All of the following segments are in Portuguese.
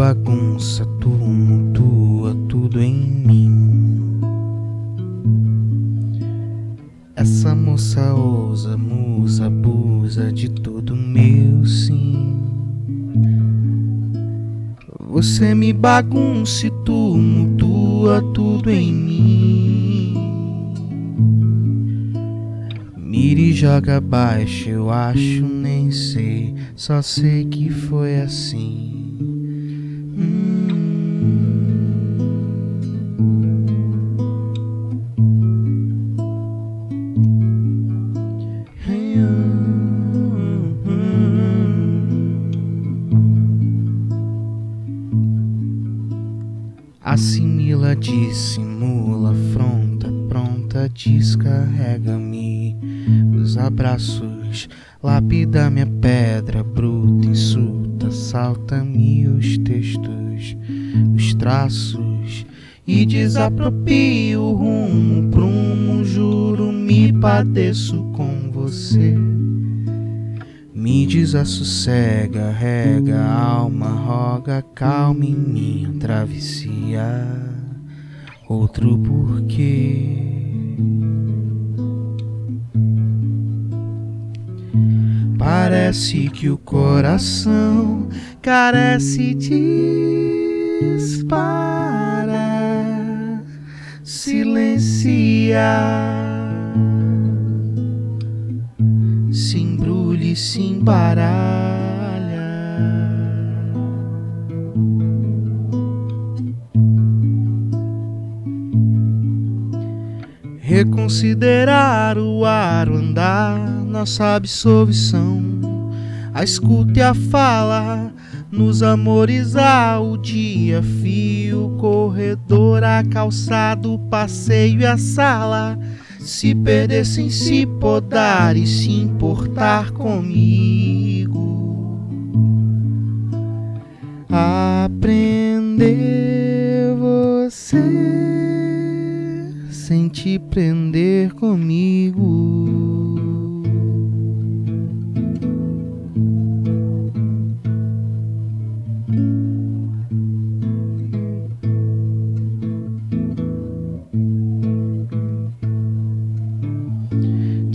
bagunça, tumultua tudo em mim. Essa moça ousa, musa, abusa de todo meu sim. Você me bagunça e tumultua tudo em mim. Mira e joga abaixo, eu acho, nem sei, só sei que foi assim. Assimila, dissimula, afronta, pronta, descarrega-me os abraços, lapida minha pedra bruta, insulta, salta-me os textos, os traços e desapropio o rumo, prumo, juro, me padeço com você. Me desassossega, rega, alma, roga, calma em minha travessia. Outro porquê. Parece que o coração carece dispara, silencia. Se se embaralha. Reconsiderar o ar, o andar, nossa absolvição. A escuta e a fala, nos amorizar o dia, fio, corredor, a calçada, o passeio e a sala. Se perder sem se podar e se importar comigo. Aprender você sem te prender comigo.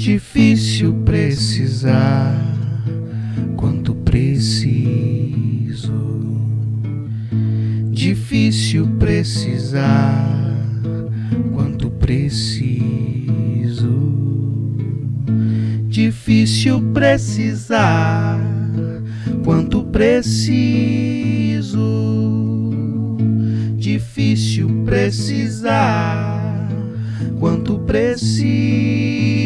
Difícil precisar quanto preciso. Difícil precisar quanto preciso. Difícil precisar quanto preciso. Difícil precisar quanto preciso.